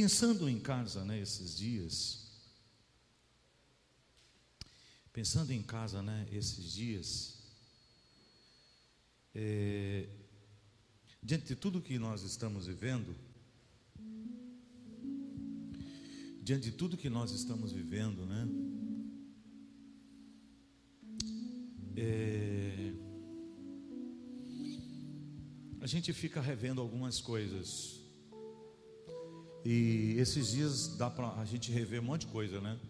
Pensando em casa, né, esses dias, pensando em casa, né, esses dias, é, diante de tudo que nós estamos vivendo, diante de tudo que nós estamos vivendo, né, é, a gente fica revendo algumas coisas. E esses dias dá para a gente rever um monte de coisa, né?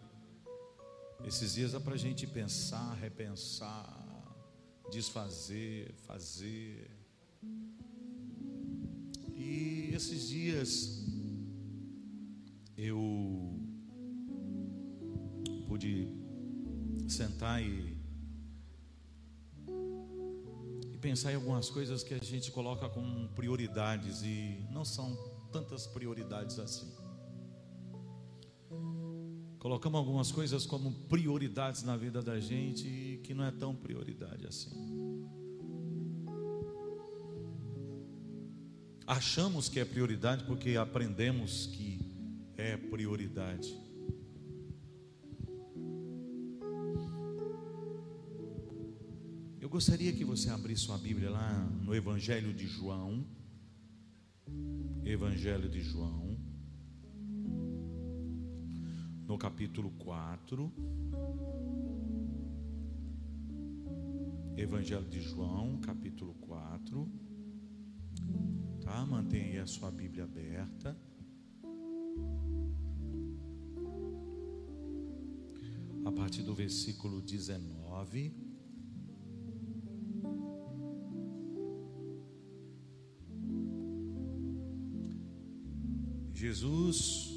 Esses dias dá para a gente pensar, repensar, desfazer, fazer. E esses dias eu pude sentar e e pensar em algumas coisas que a gente coloca como prioridades e não são tantas prioridades assim. Colocamos algumas coisas como prioridades na vida da gente que não é tão prioridade assim. Achamos que é prioridade porque aprendemos que é prioridade. Eu gostaria que você abrisse sua Bíblia lá no Evangelho de João. Evangelho de João. No capítulo 4. Evangelho de João, capítulo 4. Tá? Mantenha aí a sua Bíblia aberta. A partir do versículo 19. Jesus,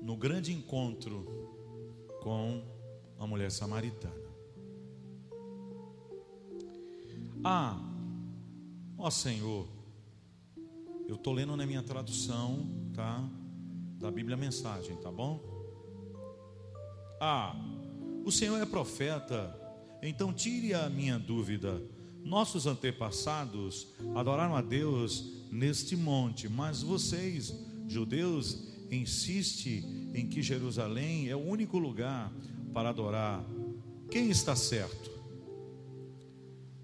no grande encontro com a mulher samaritana. Ah, ó Senhor, eu estou lendo na minha tradução, tá? Da Bíblia Mensagem, tá bom? Ah, o Senhor é profeta, então tire a minha dúvida. Nossos antepassados adoraram a Deus neste monte, mas vocês, judeus, insistem em que Jerusalém é o único lugar para adorar. Quem está certo?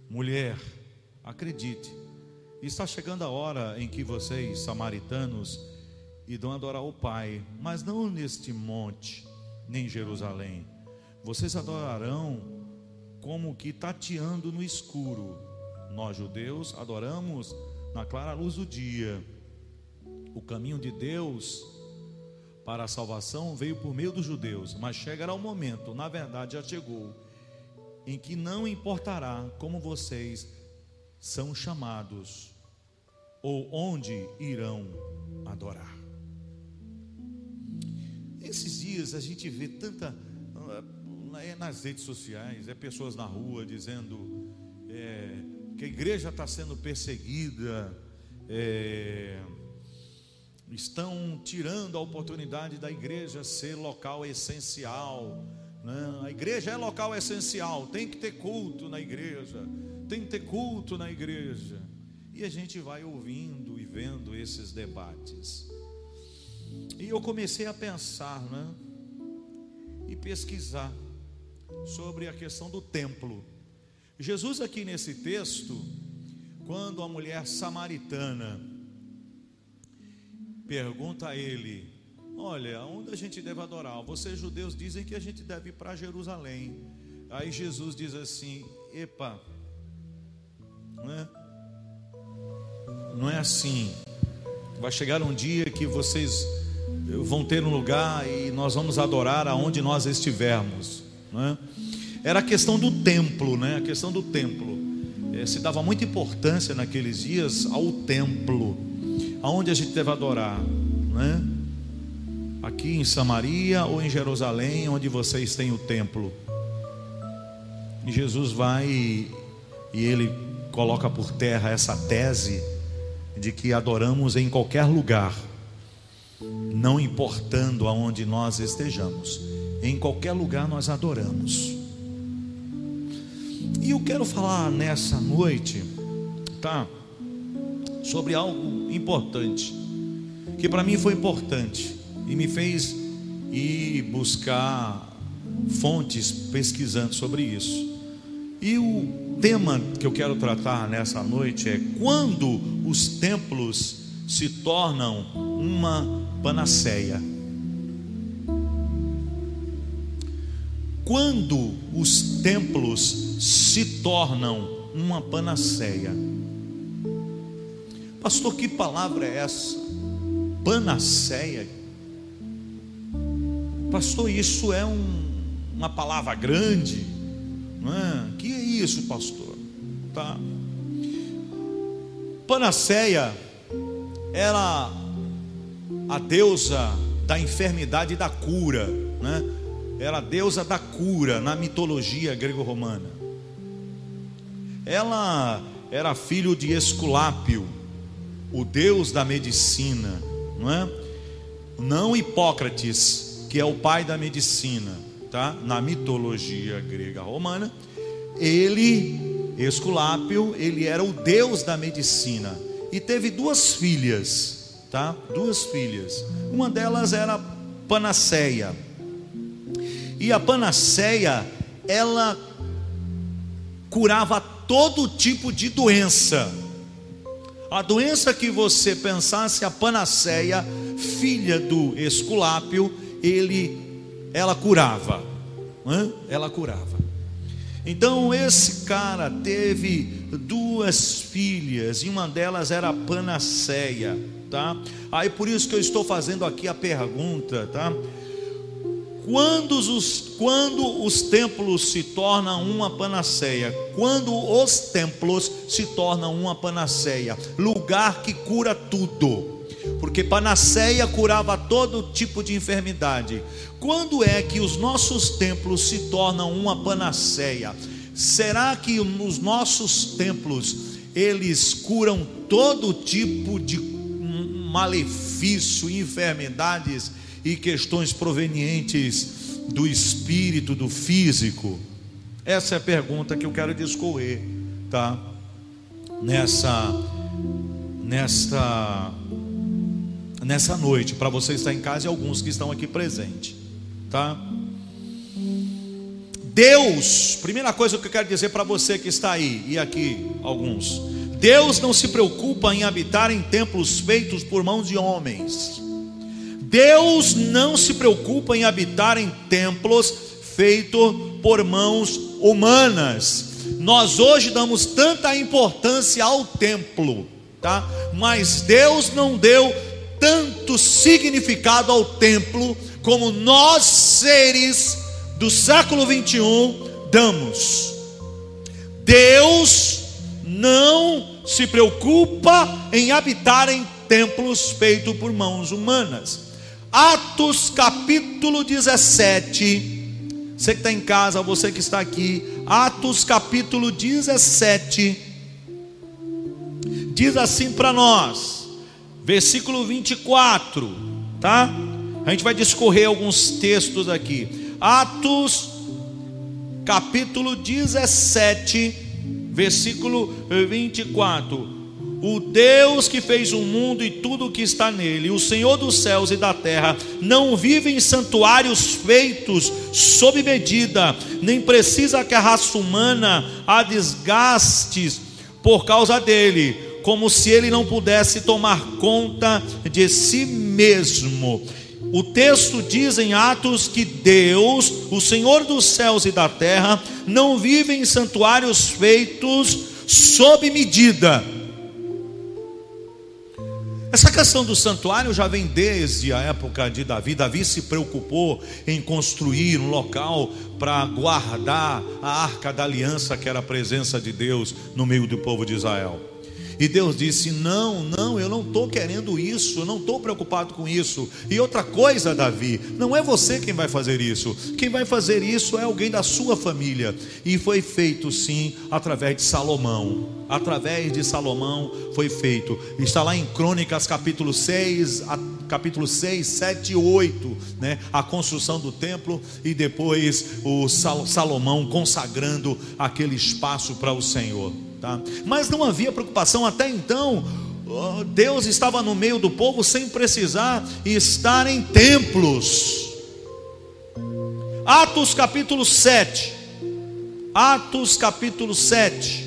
Mulher, acredite, está chegando a hora em que vocês, samaritanos, irão adorar o Pai, mas não neste monte, nem em Jerusalém. Vocês adorarão como que tateando no escuro. Nós, judeus, adoramos na clara luz do dia. O caminho de Deus para a salvação veio por meio dos judeus, mas chegará o momento, na verdade já chegou, em que não importará como vocês são chamados ou onde irão adorar. Esses dias a gente vê tanta é nas redes sociais, é pessoas na rua dizendo é, que a igreja está sendo perseguida, é, estão tirando a oportunidade da igreja ser local essencial. Né? A igreja é local essencial, tem que ter culto na igreja, tem que ter culto na igreja. E a gente vai ouvindo e vendo esses debates. E eu comecei a pensar, né? E pesquisar sobre a questão do templo. Jesus, aqui nesse texto, quando a mulher samaritana pergunta a ele: Olha, onde a gente deve adorar? Vocês judeus dizem que a gente deve ir para Jerusalém. Aí Jesus diz assim: Epa, não é, não é assim. Vai chegar um dia que vocês vão ter um lugar e nós vamos adorar aonde nós estivermos, não é? Era a questão do templo, né? A questão do templo. É, se dava muita importância naqueles dias ao templo, aonde a gente deve adorar, né? Aqui em Samaria ou em Jerusalém, onde vocês têm o templo. E Jesus vai e, e ele coloca por terra essa tese de que adoramos em qualquer lugar, não importando aonde nós estejamos, em qualquer lugar nós adoramos. E eu quero falar nessa noite, tá? Sobre algo importante. Que para mim foi importante e me fez ir buscar fontes pesquisando sobre isso. E o tema que eu quero tratar nessa noite é quando os templos se tornam uma panaceia. Quando os templos se tornam uma panaceia. Pastor, que palavra é essa? Panaceia. Pastor, isso é um, uma palavra grande, não é? Que é isso, pastor? Tá? Panaceia era a deusa da enfermidade e da cura, né? Era a deusa da cura na mitologia grego-romana. Ela era filho de Esculápio, o deus da medicina, não é? Não Hipócrates, que é o pai da medicina, tá? Na mitologia grega romana, ele, Esculápio, ele era o deus da medicina e teve duas filhas, tá? Duas filhas. Uma delas era Panaceia. E a Panaceia, ela curava todo tipo de doença. A doença que você pensasse, a panaceia, filha do Esculápio, ele, ela curava. Ela curava. Então esse cara teve duas filhas e uma delas era a panaceia, tá? Aí por isso que eu estou fazendo aqui a pergunta, tá? Quando os, quando os templos se tornam uma panaceia, quando os templos se tornam uma panaceia, lugar que cura tudo, porque panaceia curava todo tipo de enfermidade. Quando é que os nossos templos se tornam uma panaceia? Será que nos nossos templos eles curam todo tipo de malefício, enfermidades? E questões provenientes do espírito, do físico? Essa é a pergunta que eu quero discorrer, tá? Nessa nesta nessa noite, para você estar em casa e alguns que estão aqui presentes, tá? Deus, primeira coisa que eu quero dizer para você que está aí e aqui alguns, Deus não se preocupa em habitar em templos feitos por mãos de homens. Deus não se preocupa em habitar em templos feitos por mãos humanas. Nós hoje damos tanta importância ao templo, tá? Mas Deus não deu tanto significado ao templo como nós seres do século 21 damos. Deus não se preocupa em habitar em templos feitos por mãos humanas. Atos capítulo 17. Você que está em casa, você que está aqui. Atos capítulo 17. Diz assim para nós, versículo 24, tá? A gente vai discorrer alguns textos aqui. Atos capítulo 17, versículo 24 o Deus que fez o mundo e tudo o que está nele, o Senhor dos céus e da terra, não vive em santuários feitos sob medida, nem precisa que a raça humana a desgastes por causa dele, como se ele não pudesse tomar conta de si mesmo. O texto diz em Atos que Deus, o Senhor dos céus e da terra, não vive em santuários feitos sob medida essa questão do santuário já vem desde a época de Davi. Davi se preocupou em construir um local para guardar a arca da aliança, que era a presença de Deus no meio do povo de Israel. E Deus disse: Não, não, eu não estou querendo isso, eu não estou preocupado com isso. E outra coisa, Davi, não é você quem vai fazer isso, quem vai fazer isso é alguém da sua família. E foi feito sim através de Salomão. Através de Salomão foi feito. Está lá em Crônicas capítulo 6, capítulo 6, 7 e 8, né? A construção do templo e depois o Salomão consagrando aquele espaço para o Senhor. Tá? Mas não havia preocupação até então. Deus estava no meio do povo sem precisar estar em templos. Atos capítulo 7. Atos capítulo 7.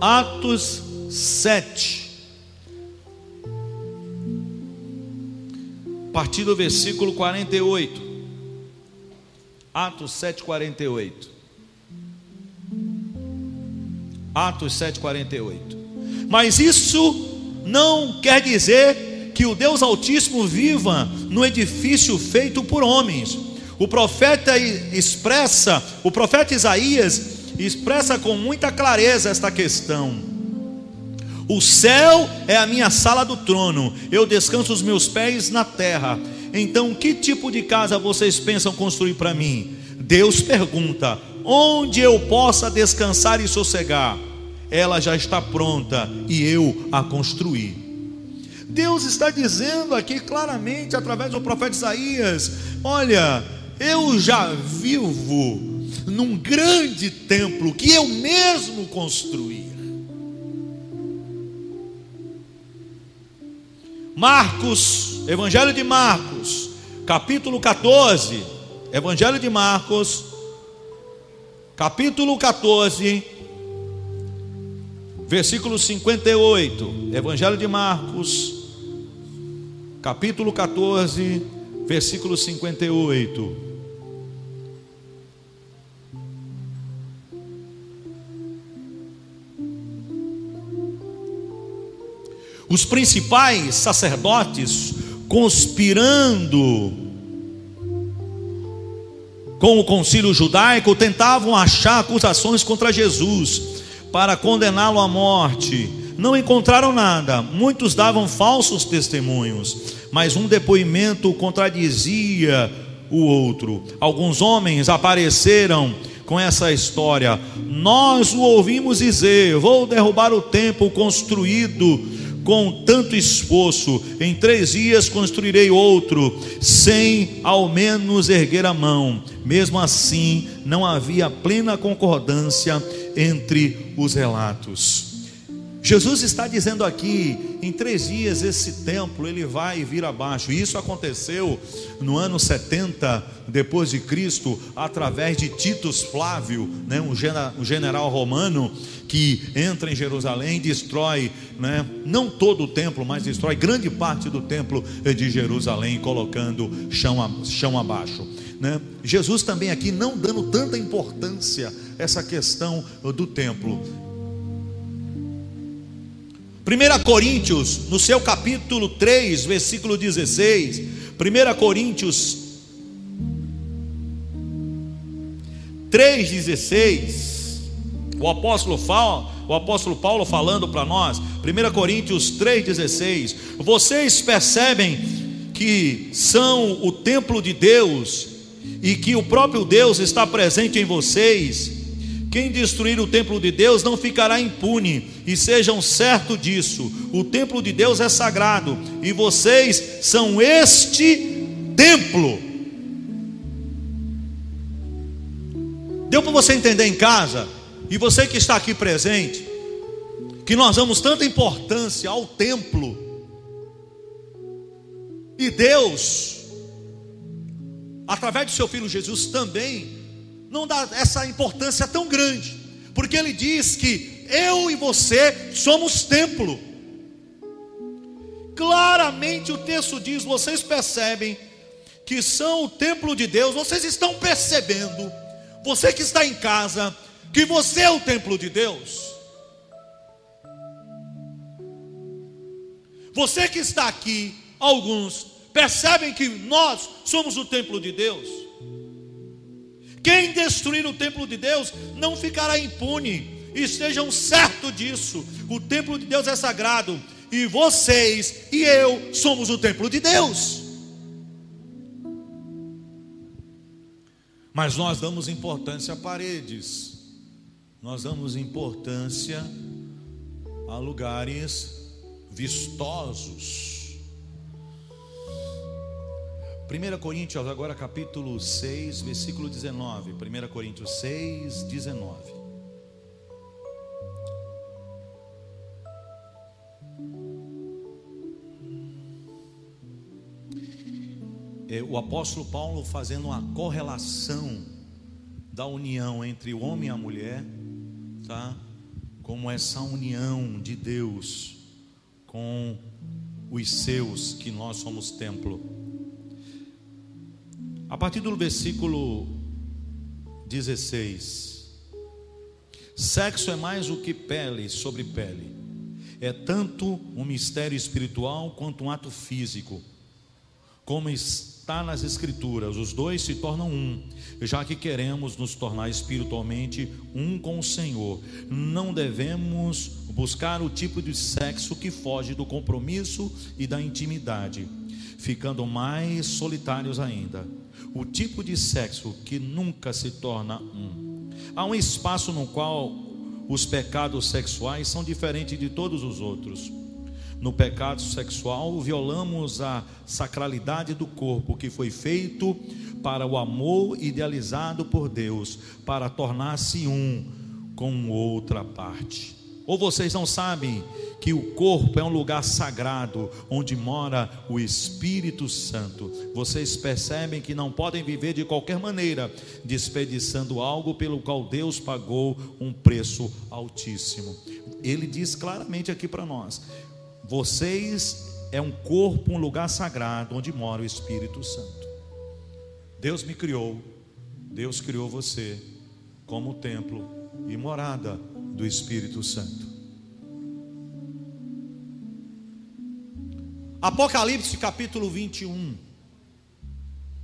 Atos 7. A partir do versículo 48. Atos 7, 48. Atos 7, 48. Mas isso não quer dizer que o Deus Altíssimo viva no edifício feito por homens. O profeta expressa, o profeta Isaías expressa com muita clareza esta questão. O céu é a minha sala do trono, eu descanso os meus pés na terra. Então, que tipo de casa vocês pensam construir para mim? Deus pergunta: onde eu possa descansar e sossegar? Ela já está pronta e eu a construí. Deus está dizendo aqui claramente, através do profeta Isaías: Olha, eu já vivo num grande templo que eu mesmo construí. Marcos, Evangelho de Marcos, capítulo 14. Evangelho de Marcos, capítulo 14, versículo 58. Evangelho de Marcos, capítulo 14, versículo 58. Os principais sacerdotes conspirando com o concílio judaico tentavam achar acusações contra Jesus para condená-lo à morte. Não encontraram nada. Muitos davam falsos testemunhos, mas um depoimento contradizia o outro. Alguns homens apareceram com essa história. Nós o ouvimos dizer: Vou derrubar o templo construído com tanto esforço, em três dias construirei outro, sem ao menos erguer a mão. Mesmo assim, não havia plena concordância entre os relatos. Jesus está dizendo aqui, em três dias esse templo ele vai vir abaixo. Isso aconteceu no ano 70 depois de Cristo, através de Titus Flávio, né, um, general romano que entra em Jerusalém, destrói, né, não todo o templo, mas destrói grande parte do templo de Jerusalém, colocando chão, a, chão abaixo. Né? Jesus também aqui não dando tanta importância essa questão do templo. 1 Coríntios, no seu capítulo 3, versículo 16, 1 Coríntios 3,16, o apóstolo fala, o apóstolo Paulo falando para nós, 1 Coríntios 3,16, vocês percebem que são o templo de Deus e que o próprio Deus está presente em vocês, quem destruir o templo de Deus não ficará impune, e sejam certos disso. O templo de Deus é sagrado, e vocês são este templo. Deu para você entender em casa, e você que está aqui presente, que nós damos tanta importância ao templo, e Deus, através do seu filho Jesus, também não dá essa importância tão grande, porque ele diz que eu e você somos templo. Claramente o texto diz: vocês percebem que são o templo de Deus, vocês estão percebendo, você que está em casa, que você é o templo de Deus. Você que está aqui, alguns percebem que nós somos o templo de Deus. Quem destruir o templo de Deus não ficará impune. Estejam certos disso. O templo de Deus é sagrado. E vocês e eu somos o templo de Deus. Mas nós damos importância a paredes. Nós damos importância a lugares vistosos 1 Coríntios, agora capítulo 6, versículo 19. 1 Coríntios 6, 19. É, o apóstolo Paulo fazendo uma correlação da união entre o homem e a mulher, tá? Como essa união de Deus com os seus que nós somos templo. A partir do versículo 16: Sexo é mais do que pele sobre pele, é tanto um mistério espiritual quanto um ato físico, como está nas Escrituras, os dois se tornam um, já que queremos nos tornar espiritualmente um com o Senhor. Não devemos buscar o tipo de sexo que foge do compromisso e da intimidade, ficando mais solitários ainda. O tipo de sexo que nunca se torna um. Há um espaço no qual os pecados sexuais são diferentes de todos os outros. No pecado sexual, violamos a sacralidade do corpo que foi feito para o amor idealizado por Deus, para tornar-se um com outra parte. Ou vocês não sabem que o corpo é um lugar sagrado onde mora o Espírito Santo? Vocês percebem que não podem viver de qualquer maneira, desperdiçando algo pelo qual Deus pagou um preço altíssimo. Ele diz claramente aqui para nós: vocês é um corpo, um lugar sagrado onde mora o Espírito Santo. Deus me criou, Deus criou você como templo e morada do Espírito Santo. Apocalipse capítulo 21.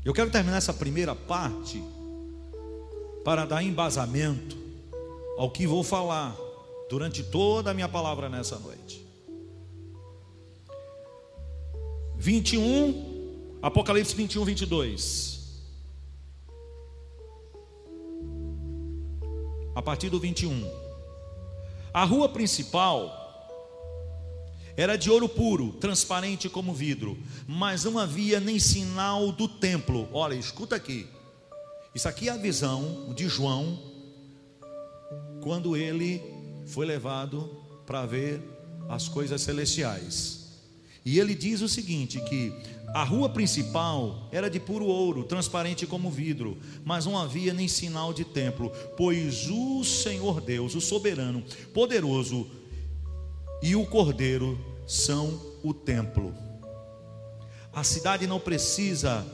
Eu quero terminar essa primeira parte para dar embasamento ao que vou falar durante toda a minha palavra nessa noite. 21, Apocalipse 21, 22. A partir do 21. A rua principal era de ouro puro, transparente como vidro, mas não havia nem sinal do templo. Olha, escuta aqui. Isso aqui é a visão de João quando ele foi levado para ver as coisas celestiais. E ele diz o seguinte: que a rua principal era de puro ouro, transparente como vidro, mas não havia nem sinal de templo, pois o Senhor Deus, o soberano, poderoso e o Cordeiro são o templo. A cidade não precisa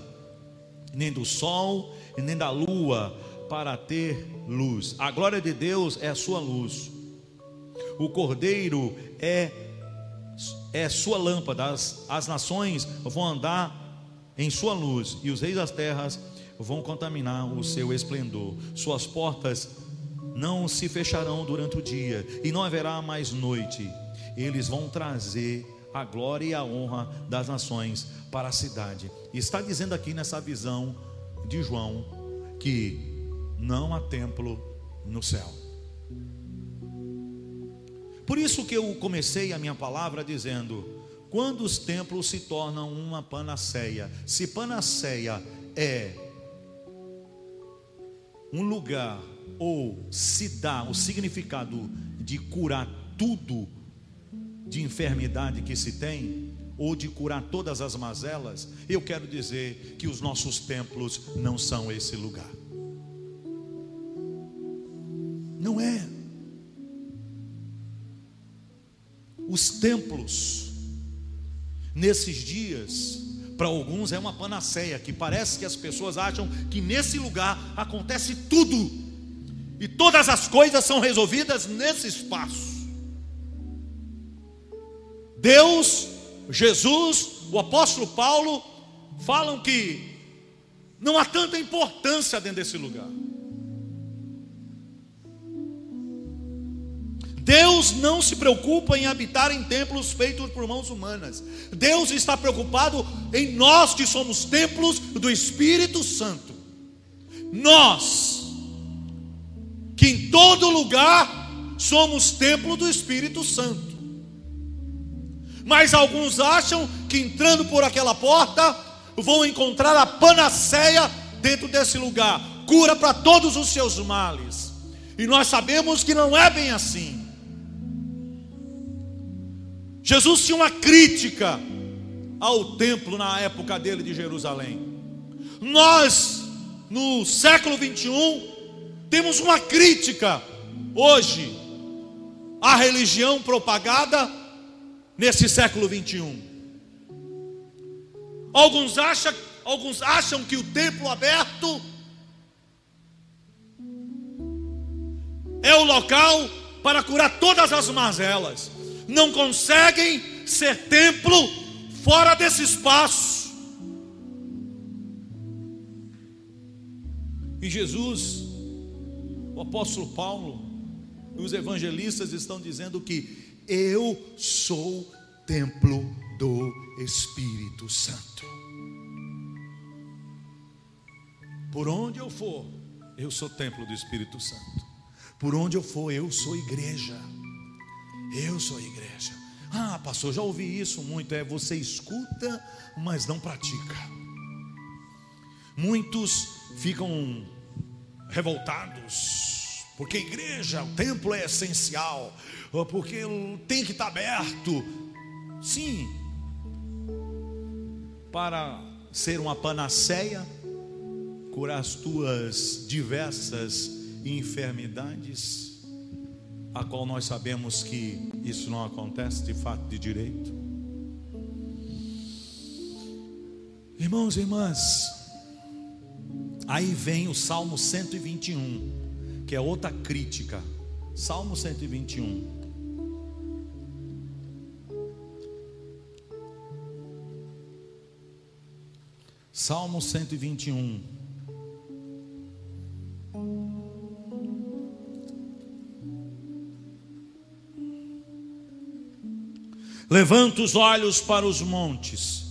nem do sol nem da lua para ter luz. A glória de Deus é a sua luz. O Cordeiro é é sua lâmpada, as, as nações vão andar em sua luz, e os reis das terras vão contaminar o seu esplendor. Suas portas não se fecharão durante o dia, e não haverá mais noite. Eles vão trazer a glória e a honra das nações para a cidade. Está dizendo aqui nessa visão de João que não há templo no céu. Por isso que eu comecei a minha palavra dizendo: quando os templos se tornam uma panaceia, se panaceia é um lugar ou se dá o significado de curar tudo de enfermidade que se tem, ou de curar todas as mazelas, eu quero dizer que os nossos templos não são esse lugar. Não é. Os templos, nesses dias, para alguns é uma panaceia, que parece que as pessoas acham que nesse lugar acontece tudo, e todas as coisas são resolvidas nesse espaço. Deus, Jesus, o apóstolo Paulo falam que não há tanta importância dentro desse lugar. Deus não se preocupa em habitar em templos feitos por mãos humanas. Deus está preocupado em nós que somos templos do Espírito Santo. Nós, que em todo lugar somos templo do Espírito Santo. Mas alguns acham que entrando por aquela porta vão encontrar a panaceia dentro desse lugar, cura para todos os seus males. E nós sabemos que não é bem assim. Jesus tinha uma crítica ao templo na época dele de Jerusalém. Nós, no século 21, temos uma crítica hoje à religião propagada nesse século 21. Alguns acham, alguns acham que o templo aberto é o local para curar todas as mazelas. Não conseguem ser templo fora desse espaço. E Jesus, o apóstolo Paulo, e os evangelistas estão dizendo que eu sou templo do Espírito Santo. Por onde eu for, eu sou templo do Espírito Santo. Por onde eu for, eu sou igreja. Eu sou igreja. Ah, pastor, já ouvi isso muito. É você escuta, mas não pratica. Muitos ficam revoltados, porque a igreja, o templo é essencial, porque tem que estar aberto. Sim, para ser uma panaceia, curar as tuas diversas enfermidades, a qual nós sabemos que isso não acontece de fato de direito. Irmãos e irmãs, aí vem o Salmo 121, que é outra crítica. Salmo 121. Salmo 121. Levanta os olhos para os montes.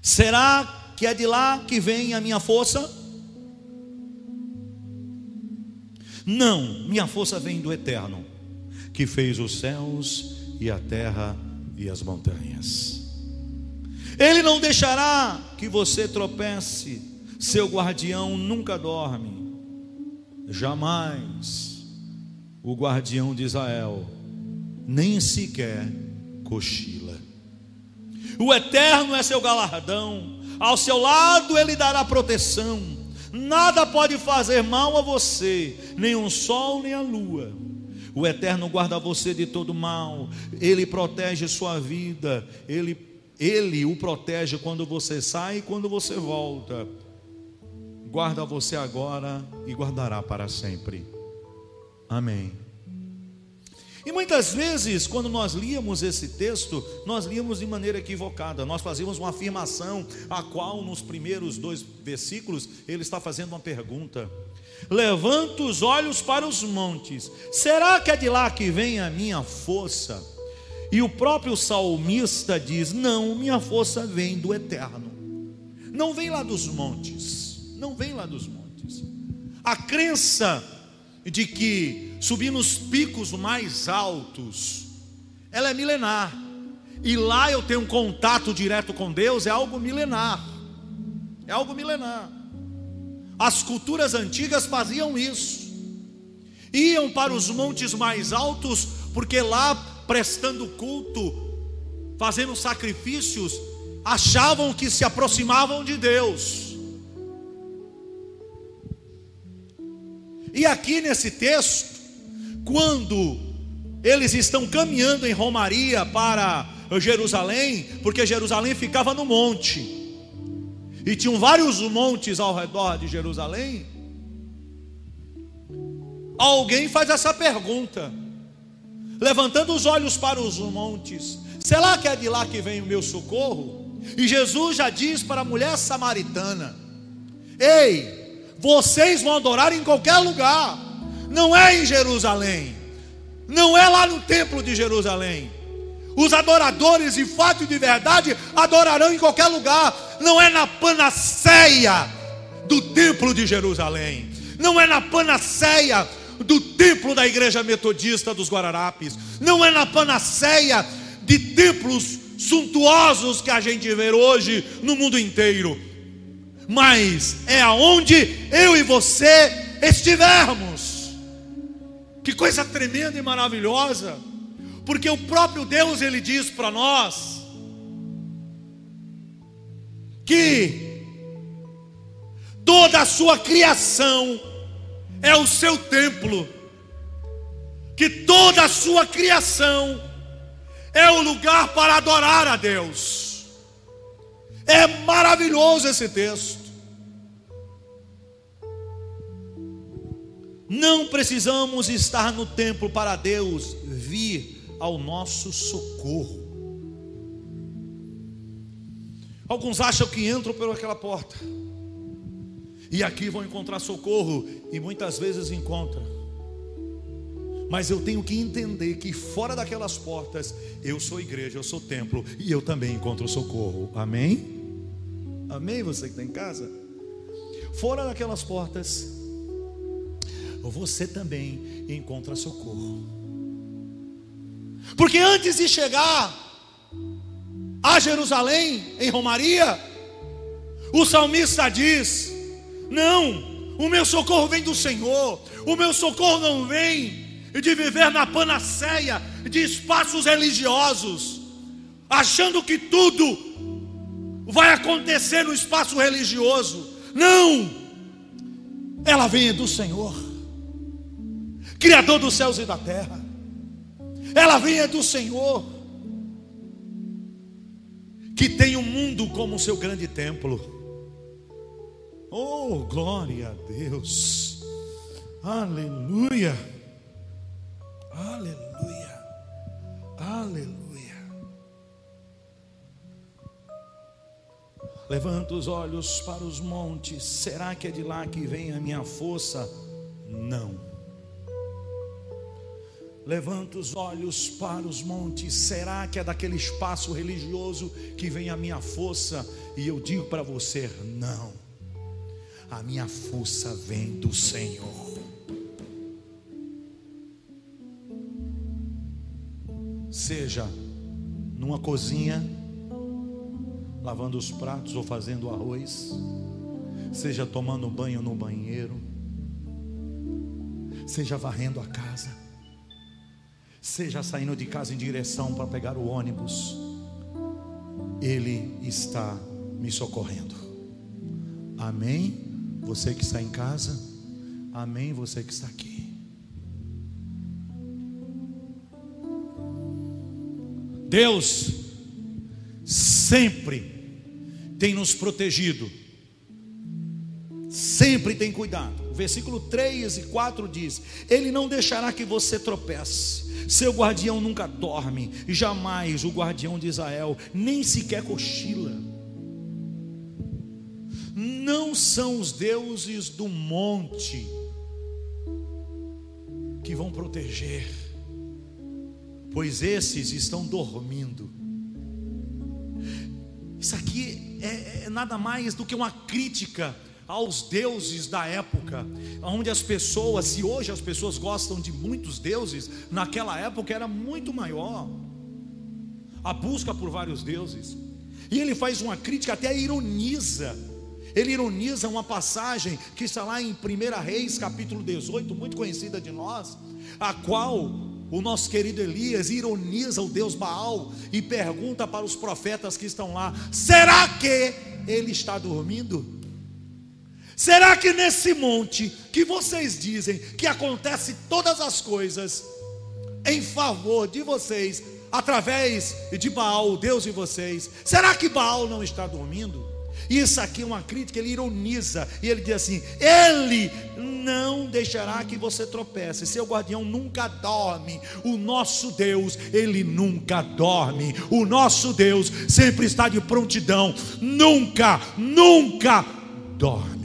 Será que é de lá que vem a minha força? Não, minha força vem do Eterno, que fez os céus e a terra e as montanhas. Ele não deixará que você tropece, seu guardião nunca dorme, jamais o guardião de Israel, nem sequer cochila. O eterno é seu galardão, ao seu lado ele dará proteção. Nada pode fazer mal a você, nem o sol nem a lua. O eterno guarda você de todo mal, ele protege sua vida, ele, ele o protege quando você sai e quando você volta. Guarda você agora e guardará para sempre. Amém. E muitas vezes, quando nós líamos esse texto, nós líamos de maneira equivocada. Nós fazíamos uma afirmação, a qual nos primeiros dois versículos ele está fazendo uma pergunta. Levanta os olhos para os montes. Será que é de lá que vem a minha força? E o próprio salmista diz: Não, minha força vem do eterno. Não vem lá dos montes. Não vem lá dos montes. A crença de que subir nos picos mais altos, ela é milenar. E lá eu tenho um contato direto com Deus, é algo milenar. É algo milenar. As culturas antigas faziam isso. Iam para os montes mais altos, porque lá, prestando culto, fazendo sacrifícios, achavam que se aproximavam de Deus. E aqui nesse texto, quando eles estão caminhando em Romaria para Jerusalém, porque Jerusalém ficava no monte, e tinham vários montes ao redor de Jerusalém. Alguém faz essa pergunta, levantando os olhos para os montes: será que é de lá que vem o meu socorro? E Jesus já diz para a mulher samaritana: Ei, vocês vão adorar em qualquer lugar, não é em Jerusalém, não é lá no templo de Jerusalém. Os adoradores de fato e de verdade adorarão em qualquer lugar, não é na panaceia do templo de Jerusalém, não é na panaceia do templo da igreja metodista dos Guararapes, não é na panaceia de templos suntuosos que a gente vê hoje no mundo inteiro mas é aonde eu e você estivermos. Que coisa tremenda e maravilhosa, porque o próprio Deus ele diz para nós que toda a sua criação é o seu templo, que toda a sua criação é o lugar para adorar a Deus. É maravilhoso esse texto. Não precisamos estar no templo para Deus vir ao nosso socorro. Alguns acham que entram por aquela porta e aqui vão encontrar socorro e muitas vezes encontram. Mas eu tenho que entender que fora daquelas portas eu sou igreja, eu sou templo e eu também encontro socorro. Amém? Amém? Você que está em casa? Fora daquelas portas você também encontra socorro. Porque antes de chegar a Jerusalém, em Romaria, o salmista diz: Não, o meu socorro vem do Senhor, o meu socorro não vem de viver na panaceia de espaços religiosos, achando que tudo vai acontecer no espaço religioso. Não, ela vem do Senhor. Criador dos céus e da terra. Ela vem é do Senhor, que tem o mundo como seu grande templo. Oh, glória a Deus. Aleluia. Aleluia. Aleluia. Levanta os olhos para os montes. Será que é de lá que vem a minha força? Não. Levanta os olhos para os montes. Será que é daquele espaço religioso que vem a minha força? E eu digo para você: não. A minha força vem do Senhor. Seja numa cozinha, lavando os pratos ou fazendo arroz, seja tomando banho no banheiro, seja varrendo a casa seja saindo de casa em direção para pegar o ônibus, Ele está me socorrendo. Amém? Você que está em casa, amém? Você que está aqui. Deus sempre tem nos protegido, sempre tem cuidado. Versículo 3 e 4 diz: Ele não deixará que você tropece seu guardião nunca dorme, jamais o guardião de Israel nem sequer cochila. Não são os deuses do monte que vão proteger, pois esses estão dormindo. Isso aqui é, é nada mais do que uma crítica aos deuses da época, onde as pessoas, se hoje as pessoas gostam de muitos deuses, naquela época era muito maior a busca por vários deuses. E ele faz uma crítica, até ironiza. Ele ironiza uma passagem que está lá em 1 Reis, capítulo 18, muito conhecida de nós, a qual o nosso querido Elias ironiza o Deus Baal e pergunta para os profetas que estão lá: será que ele está dormindo? Será que nesse monte que vocês dizem que acontece todas as coisas em favor de vocês, através de Baal, Deus de vocês, será que Baal não está dormindo? Isso aqui é uma crítica, ele ironiza e ele diz assim: Ele não deixará que você tropece, seu guardião nunca dorme. O nosso Deus, ele nunca dorme. O nosso Deus sempre está de prontidão, nunca, nunca dorme.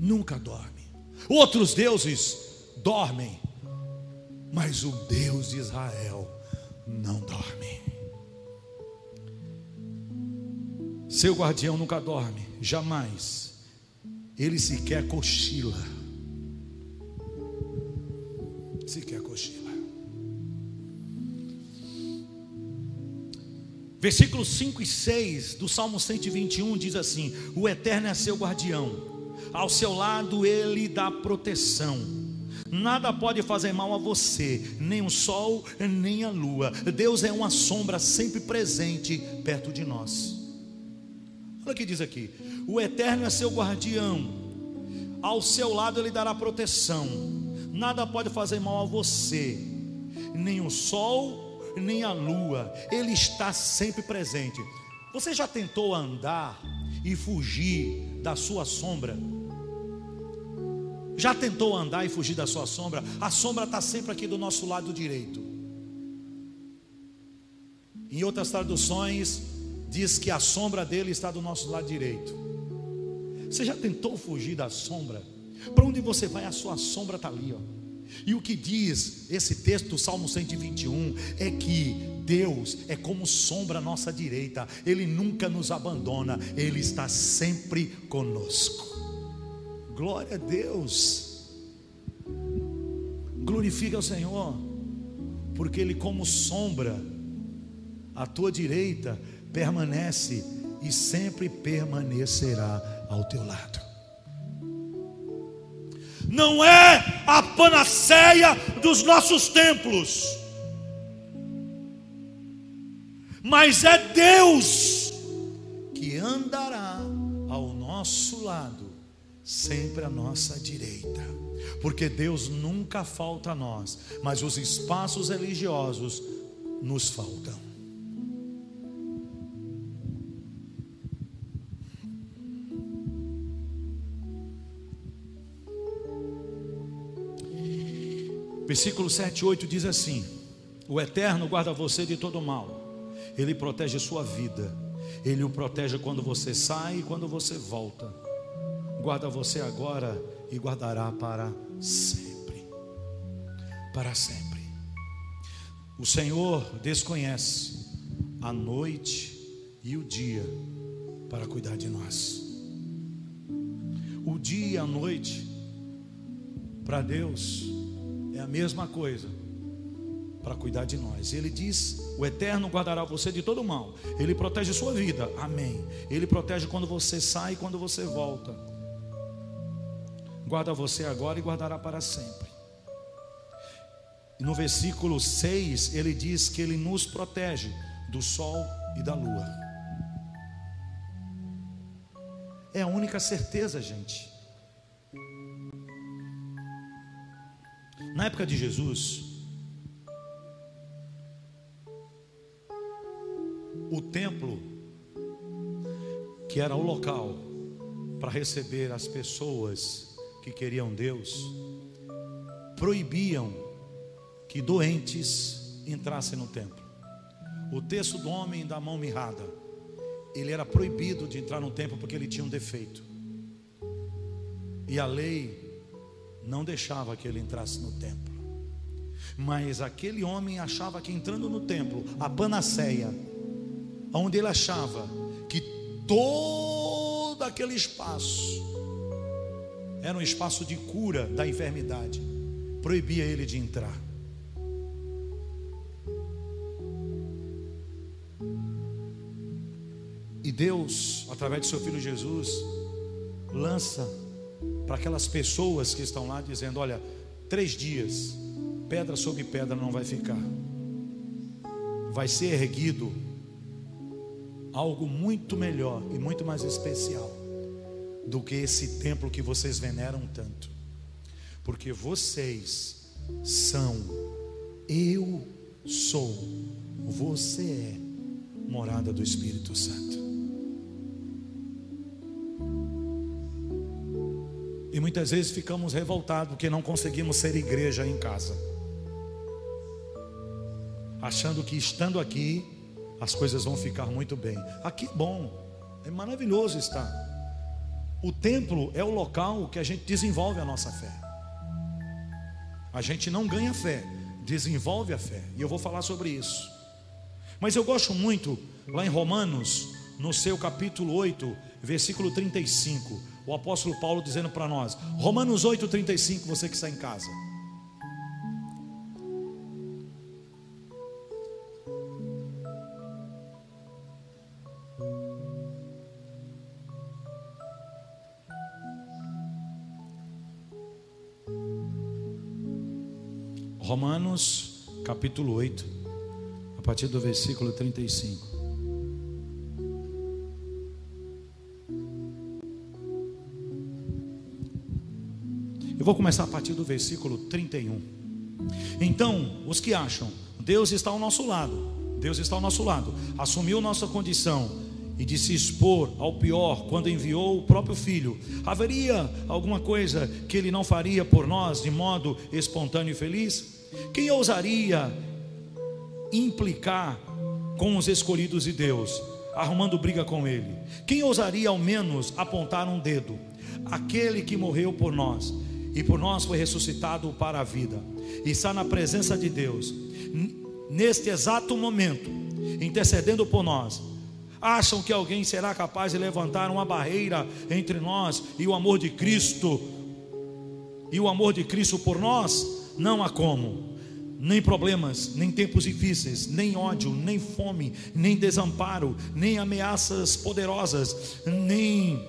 Nunca dorme. Outros deuses dormem, mas o Deus de Israel não dorme. Seu guardião nunca dorme, jamais. Ele sequer cochila. Sequer cochila. Versículos 5 e 6 do Salmo 121 diz assim: O Eterno é seu guardião ao seu lado ele dá proteção. Nada pode fazer mal a você, nem o sol, nem a lua. Deus é uma sombra sempre presente perto de nós. Olha o que diz aqui: o Eterno é seu guardião, ao seu lado ele dará proteção, nada pode fazer mal a você, nem o sol, nem a lua, ele está sempre presente. Você já tentou andar e fugir da sua sombra? Já tentou andar e fugir da sua sombra? A sombra está sempre aqui do nosso lado direito. Em outras traduções, diz que a sombra dele está do nosso lado direito. Você já tentou fugir da sombra? Para onde você vai, a sua sombra está ali. Ó. E o que diz esse texto Salmo 121 é que Deus é como sombra à nossa direita, Ele nunca nos abandona, Ele está sempre conosco. Glória a Deus, glorifica o Senhor, porque Ele, como sombra, à tua direita permanece e sempre permanecerá ao teu lado. Não é a panaceia dos nossos templos, mas é Deus que andará ao nosso lado, sempre à nossa direita, porque Deus nunca falta a nós, mas os espaços religiosos nos faltam. Versículo 7 e 8 diz assim: O Eterno guarda você de todo mal, Ele protege sua vida, Ele o protege quando você sai e quando você volta. Guarda você agora e guardará para sempre. Para sempre. O Senhor desconhece a noite e o dia para cuidar de nós. O dia e a noite, para Deus, é a mesma coisa para cuidar de nós. Ele diz: O Eterno guardará você de todo mal. Ele protege sua vida. Amém. Ele protege quando você sai e quando você volta. Guarda você agora e guardará para sempre. No versículo 6, ele diz que ele nos protege do sol e da lua. É a única certeza, gente. Na época de Jesus, o templo, que era o local para receber as pessoas que queriam Deus, proibiam que doentes entrassem no templo. O texto do homem da mão mirrada, ele era proibido de entrar no templo porque ele tinha um defeito. E a lei não deixava que ele entrasse no templo. Mas aquele homem achava que entrando no templo, a panaceia, onde ele achava que todo aquele espaço era um espaço de cura da enfermidade, proibia ele de entrar. E Deus, através de seu filho Jesus, lança para aquelas pessoas que estão lá dizendo: olha, três dias, pedra sobre pedra não vai ficar, vai ser erguido algo muito melhor e muito mais especial do que esse templo que vocês veneram tanto, porque vocês são, eu sou, você é morada do Espírito Santo. E muitas vezes ficamos revoltados porque não conseguimos ser igreja em casa. Achando que estando aqui as coisas vão ficar muito bem. Aqui é bom, é maravilhoso estar. O templo é o local que a gente desenvolve a nossa fé. A gente não ganha fé, desenvolve a fé. E eu vou falar sobre isso. Mas eu gosto muito, lá em Romanos, no seu capítulo 8, versículo 35 o apóstolo Paulo dizendo para nós, Romanos 8,35, você que está em casa. Romanos, capítulo 8, a partir do versículo 35. Eu vou começar a partir do versículo 31. Então, os que acham, Deus está ao nosso lado, Deus está ao nosso lado, assumiu nossa condição e de se expor ao pior quando enviou o próprio filho. Haveria alguma coisa que ele não faria por nós de modo espontâneo e feliz? Quem ousaria implicar com os escolhidos de Deus, arrumando briga com ele? Quem ousaria ao menos apontar um dedo? Aquele que morreu por nós e por nós foi ressuscitado para a vida, e está na presença de Deus, neste exato momento, intercedendo por nós. Acham que alguém será capaz de levantar uma barreira entre nós e o amor de Cristo? E o amor de Cristo por nós? Não há como nem problemas, nem tempos difíceis, nem ódio, nem fome, nem desamparo, nem ameaças poderosas, nem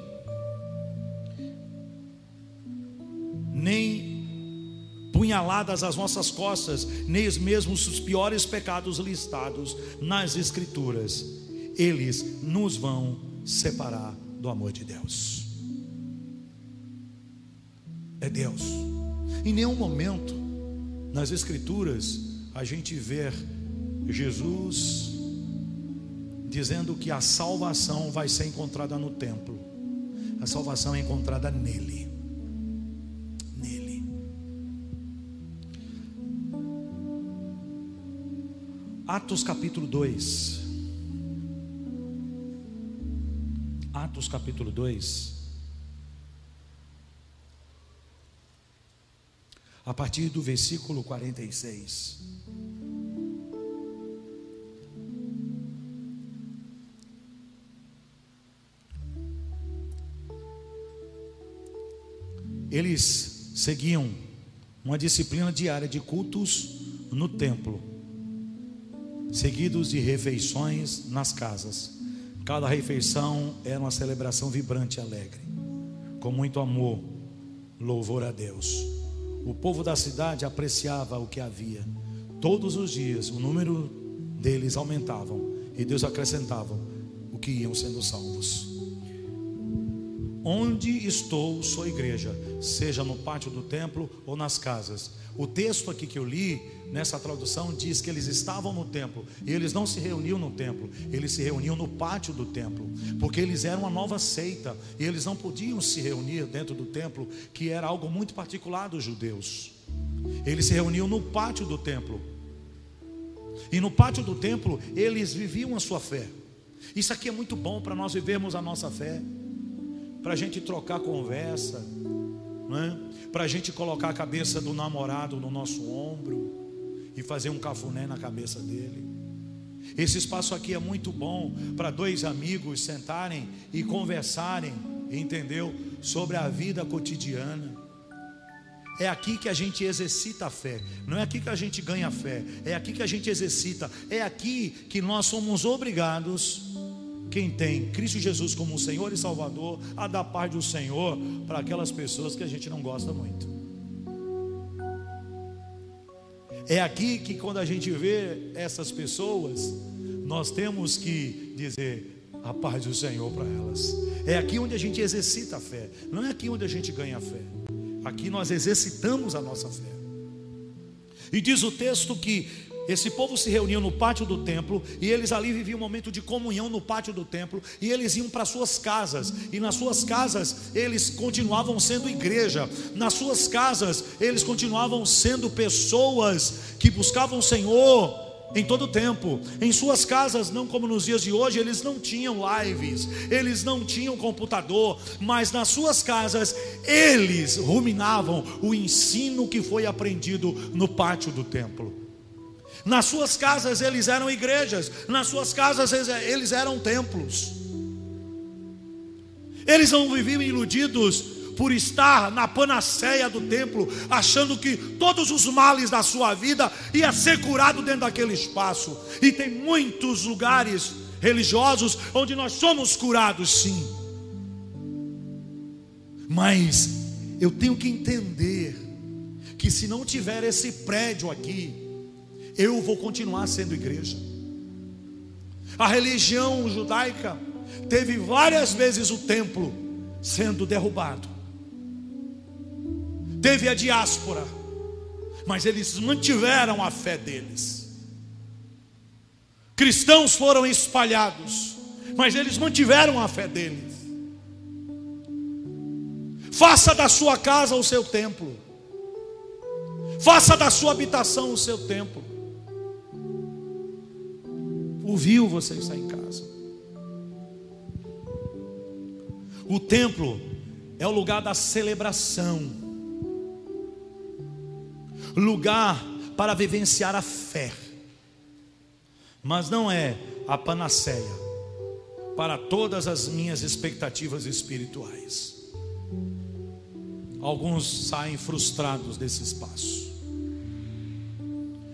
nem punhaladas às nossas costas, nem mesmo os piores pecados listados nas escrituras, eles nos vão separar do amor de Deus. É Deus. Em nenhum momento nas Escrituras, a gente vê Jesus dizendo que a salvação vai ser encontrada no templo, a salvação é encontrada nele. Nele. Atos capítulo 2. Atos capítulo 2. A partir do versículo 46. Eles seguiam uma disciplina diária de cultos no templo, seguidos de refeições nas casas. Cada refeição era uma celebração vibrante e alegre, com muito amor, louvor a Deus. O povo da cidade apreciava o que havia. Todos os dias o número deles aumentavam e Deus acrescentava o que iam sendo salvos. Onde estou, sou igreja, seja no pátio do templo ou nas casas. O texto aqui que eu li nessa tradução diz que eles estavam no templo e eles não se reuniam no templo, eles se reuniam no pátio do templo, porque eles eram uma nova seita e eles não podiam se reunir dentro do templo, que era algo muito particular dos judeus. Eles se reuniam no pátio do templo. E no pátio do templo eles viviam a sua fé. Isso aqui é muito bom para nós vivermos a nossa fé, para a gente trocar conversa, é? para a gente colocar a cabeça do namorado no nosso ombro e fazer um cafuné na cabeça dele. Esse espaço aqui é muito bom para dois amigos sentarem e conversarem, entendeu? Sobre a vida cotidiana. É aqui que a gente exercita a fé, não é aqui que a gente ganha fé, é aqui que a gente exercita, é aqui que nós somos obrigados, quem tem Cristo Jesus como Senhor e Salvador, a dar parte do Senhor para aquelas pessoas que a gente não gosta muito. É aqui que quando a gente vê essas pessoas, nós temos que dizer a paz do Senhor para elas. É aqui onde a gente exercita a fé, não é aqui onde a gente ganha a fé. Aqui nós exercitamos a nossa fé. E diz o texto que esse povo se reuniu no pátio do templo e eles ali viviam um momento de comunhão no pátio do templo e eles iam para suas casas e nas suas casas eles continuavam sendo igreja, nas suas casas eles continuavam sendo pessoas que buscavam o Senhor em todo tempo. Em suas casas, não como nos dias de hoje, eles não tinham lives, eles não tinham computador, mas nas suas casas eles ruminavam o ensino que foi aprendido no pátio do templo. Nas suas casas eles eram igrejas, nas suas casas eles eram templos. Eles não viviam iludidos por estar na panaceia do templo, achando que todos os males da sua vida ia ser curado dentro daquele espaço. E tem muitos lugares religiosos onde nós somos curados, sim. Mas eu tenho que entender que se não tiver esse prédio aqui, eu vou continuar sendo igreja. A religião judaica teve várias vezes o templo sendo derrubado. teve a diáspora, mas eles mantiveram a fé deles. Cristãos foram espalhados, mas eles mantiveram a fé deles. Faça da sua casa o seu templo. Faça da sua habitação o seu templo. Ouviu você estar em casa. O templo é o lugar da celebração, lugar para vivenciar a fé, mas não é a panaceia para todas as minhas expectativas espirituais. Alguns saem frustrados desse espaço,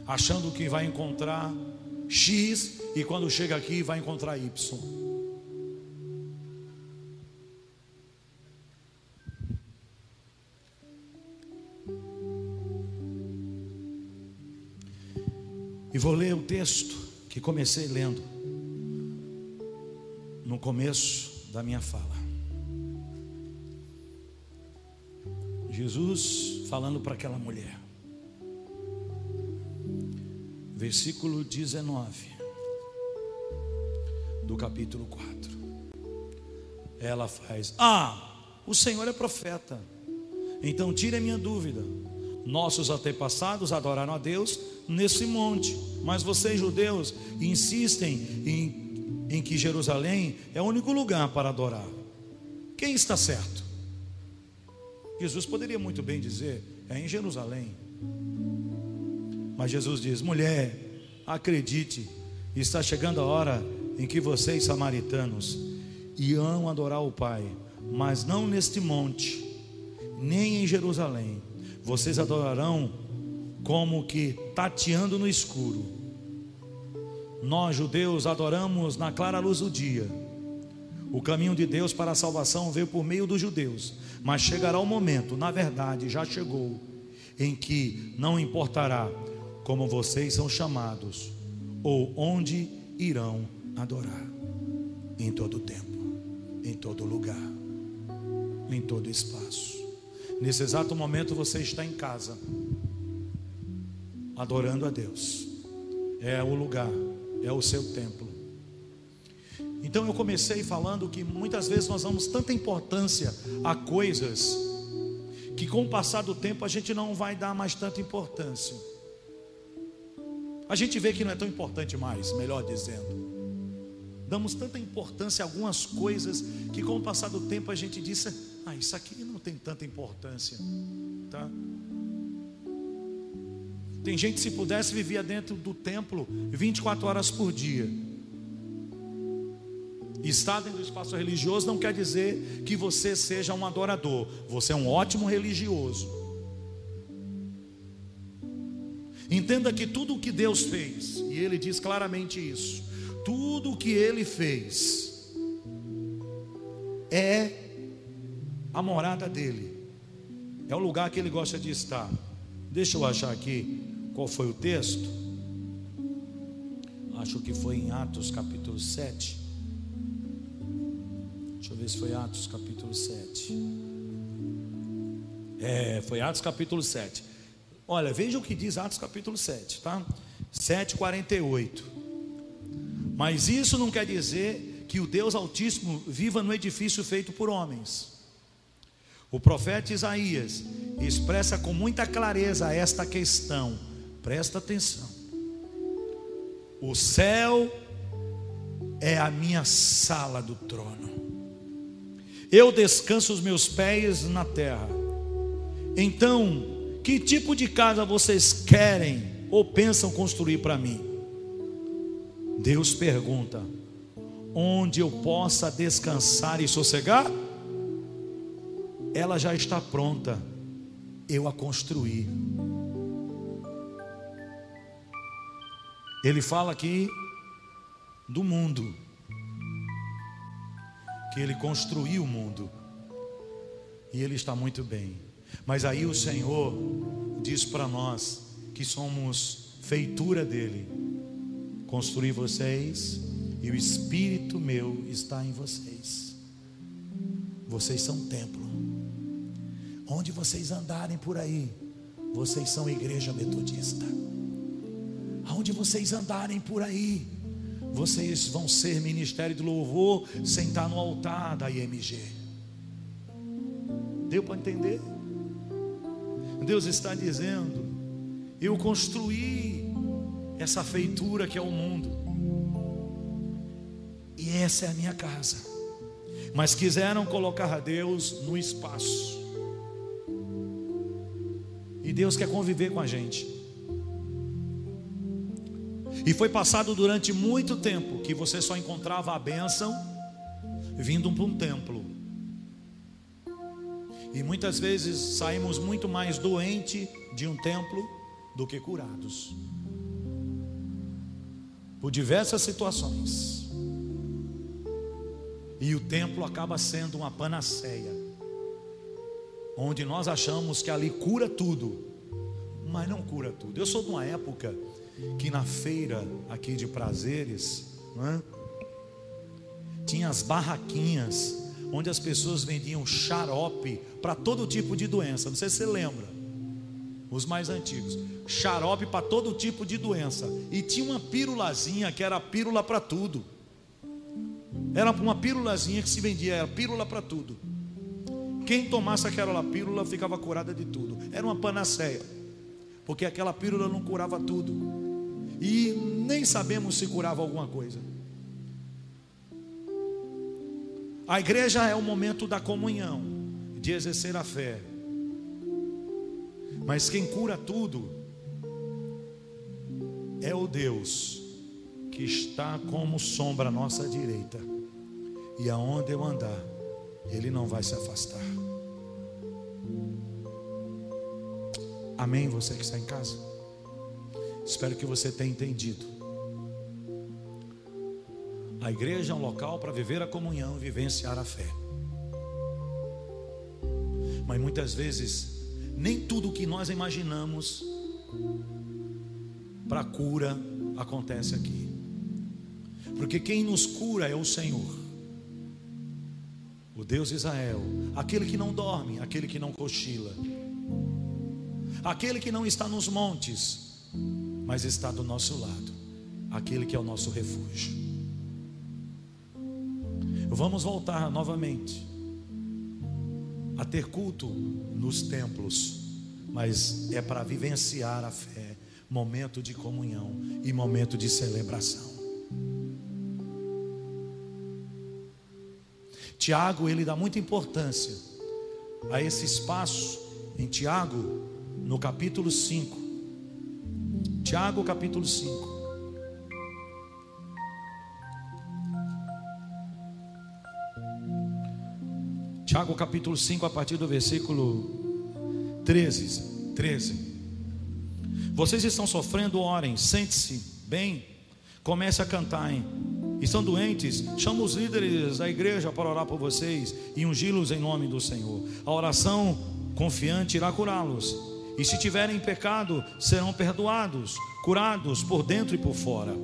achando que vai encontrar X e quando chega aqui vai encontrar Y. E vou ler o texto que comecei lendo no começo da minha fala. Jesus falando para aquela mulher. Versículo 19 do capítulo 4. Ela faz: Ah, o Senhor é profeta. Então tire a minha dúvida. Nossos antepassados adoraram a Deus nesse monte, mas vocês, judeus, insistem em, em que Jerusalém é o único lugar para adorar. Quem está certo? Jesus poderia muito bem dizer: é em Jerusalém. Mas Jesus diz: mulher, acredite, está chegando a hora em que vocês, samaritanos, iam adorar o Pai, mas não neste monte, nem em Jerusalém vocês adorarão como que tateando no escuro. Nós, judeus, adoramos na clara luz do dia. O caminho de Deus para a salvação veio por meio dos judeus, mas chegará o momento, na verdade, já chegou, em que não importará como vocês são chamados ou onde irão adorar. Em todo tempo, em todo lugar, em todo espaço. Nesse exato momento você está em casa, adorando a Deus. É o lugar, é o seu templo. Então eu comecei falando que muitas vezes nós damos tanta importância a coisas que com o passar do tempo a gente não vai dar mais tanta importância. A gente vê que não é tão importante mais, melhor dizendo. Damos tanta importância a algumas coisas que com o passar do tempo a gente disse, ah, isso aqui não tem tanta importância, tá? Tem gente se pudesse vivia dentro do templo 24 horas por dia. Estar dentro do espaço religioso não quer dizer que você seja um adorador. Você é um ótimo religioso. Entenda que tudo o que Deus fez, e Ele diz claramente isso, tudo o que Ele fez é a morada dele. É o lugar que ele gosta de estar. Deixa eu achar aqui qual foi o texto. Acho que foi em Atos capítulo 7. Deixa eu ver se foi Atos capítulo 7. É, foi Atos capítulo 7. Olha, veja o que diz Atos capítulo 7, tá? 7:48. Mas isso não quer dizer que o Deus Altíssimo viva no edifício feito por homens. O profeta Isaías expressa com muita clareza esta questão. Presta atenção. O céu é a minha sala do trono. Eu descanso os meus pés na terra. Então, que tipo de casa vocês querem ou pensam construir para mim? Deus pergunta: onde eu possa descansar e sossegar? ela já está pronta, eu a construí. Ele fala aqui do mundo, que ele construiu o mundo, e ele está muito bem. Mas aí o Senhor diz para nós que somos feitura dele, construir vocês, e o Espírito meu está em vocês. Vocês são templo. Onde vocês andarem por aí, vocês são igreja metodista. Aonde vocês andarem por aí, vocês vão ser ministério de louvor, sentar no altar da IMG. Deu para entender? Deus está dizendo: eu construí essa feitura que é o mundo, e essa é a minha casa. Mas quiseram colocar Deus no espaço, e Deus quer conviver com a gente. E foi passado durante muito tempo que você só encontrava a bênção vindo para um templo. E muitas vezes saímos muito mais doente de um templo do que curados. Por diversas situações. E o templo acaba sendo uma panaceia. Onde nós achamos que ali cura tudo, mas não cura tudo. Eu sou de uma época que na feira aqui de prazeres, é? tinha as barraquinhas onde as pessoas vendiam xarope para todo tipo de doença. Não sei se você lembra. Os mais antigos, xarope para todo tipo de doença. E tinha uma pílulazinha que era pílula para tudo. Era uma pílulazinha que se vendia, era pílula para tudo. Quem tomasse aquela pílula ficava curada de tudo. Era uma panaceia. Porque aquela pílula não curava tudo e nem sabemos se curava alguma coisa. A igreja é o momento da comunhão, de exercer a fé. Mas quem cura tudo é o Deus que está como sombra à nossa direita. E aonde eu andar, ele não vai se afastar. Amém, você que está em casa? Espero que você tenha entendido. A igreja é um local para viver a comunhão vivenciar a fé. Mas muitas vezes, nem tudo o que nós imaginamos para cura acontece aqui. Porque quem nos cura é o Senhor, o Deus de Israel, aquele que não dorme, aquele que não cochila, aquele que não está nos montes, mas está do nosso lado, aquele que é o nosso refúgio. Vamos voltar novamente a ter culto nos templos, mas é para vivenciar a fé, momento de comunhão e momento de celebração. Tiago, ele dá muita importância a esse espaço em Tiago, no capítulo 5, Tiago capítulo 5. Tiago capítulo 5, a partir do versículo 13. 13. Vocês estão sofrendo, orem, sente-se bem, comece a cantar. Hein? Estão doentes, chama os líderes da igreja para orar por vocês e ungí-los em nome do Senhor. A oração confiante irá curá-los e se tiverem pecado, serão perdoados, curados por dentro e por fora.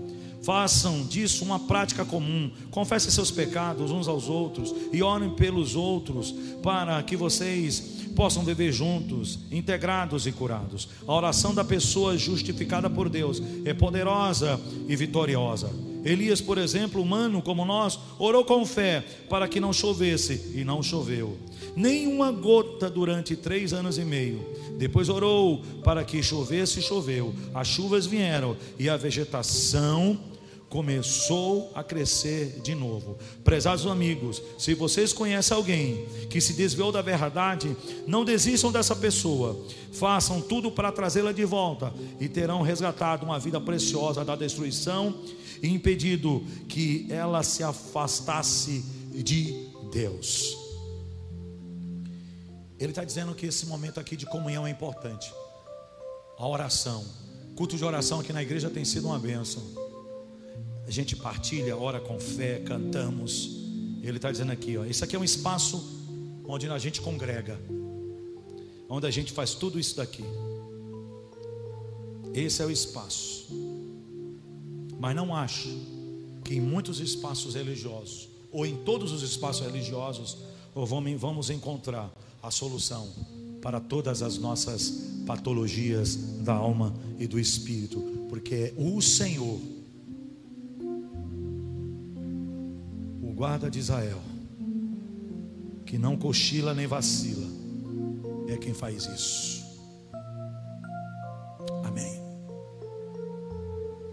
Façam disso uma prática comum. Confessem seus pecados uns aos outros e orem pelos outros para que vocês possam viver juntos, integrados e curados. A oração da pessoa justificada por Deus é poderosa e vitoriosa. Elias, por exemplo, humano como nós, orou com fé para que não chovesse e não choveu. Nem uma gota durante três anos e meio. Depois orou para que chovesse e choveu. As chuvas vieram e a vegetação começou a crescer de novo. Prezados amigos, se vocês conhecem alguém que se desviou da verdade, não desistam dessa pessoa. Façam tudo para trazê-la de volta e terão resgatado uma vida preciosa da destruição e impedido que ela se afastasse de Deus. Ele está dizendo que esse momento aqui de comunhão é importante. A oração, culto de oração aqui na igreja tem sido uma bênção. Gente partilha, ora com fé, cantamos. Ele está dizendo aqui, ó, isso aqui é um espaço onde a gente congrega, onde a gente faz tudo isso daqui. Esse é o espaço. Mas não acho que em muitos espaços religiosos, ou em todos os espaços religiosos, vamos encontrar a solução para todas as nossas patologias da alma e do espírito, porque é o Senhor, guarda de Israel, que não cochila nem vacila, é quem faz isso. Amém.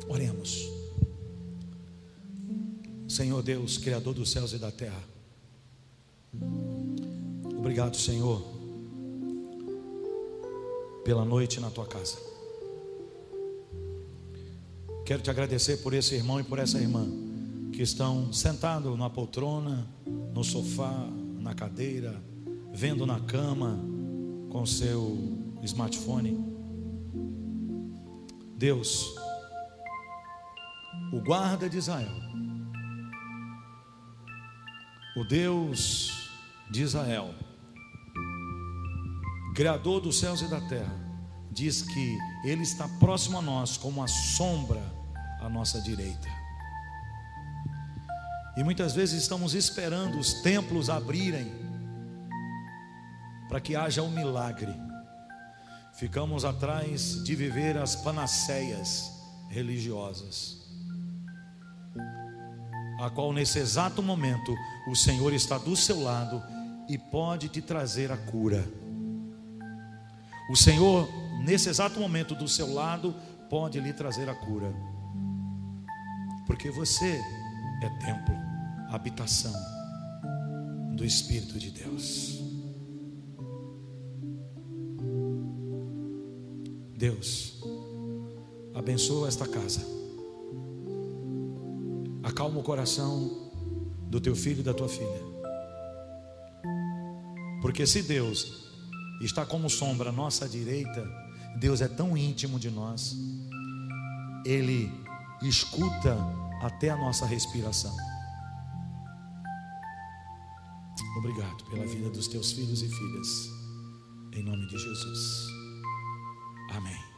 Oremos. Senhor Deus, Criador dos céus e da terra. Obrigado, Senhor, pela noite na tua casa. Quero te agradecer por esse irmão e por essa irmã que estão sentados na poltrona, no sofá, na cadeira, vendo na cama com seu smartphone. Deus, o guarda de Israel, o Deus de Israel, Criador dos céus e da terra, diz que Ele está próximo a nós, como a sombra à nossa direita. E muitas vezes estamos esperando os templos abrirem para que haja um milagre. Ficamos atrás de viver as panaceias religiosas, a qual nesse exato momento o Senhor está do seu lado e pode te trazer a cura. O Senhor, nesse exato momento do seu lado, pode lhe trazer a cura, porque você é templo, habitação do Espírito de Deus. Deus, abençoa esta casa, acalma o coração do teu filho e da tua filha, porque se Deus está como sombra à nossa direita, Deus é tão íntimo de nós, Ele escuta até a nossa respiração. Obrigado pela vida dos teus filhos e filhas, em nome de Jesus. Amém.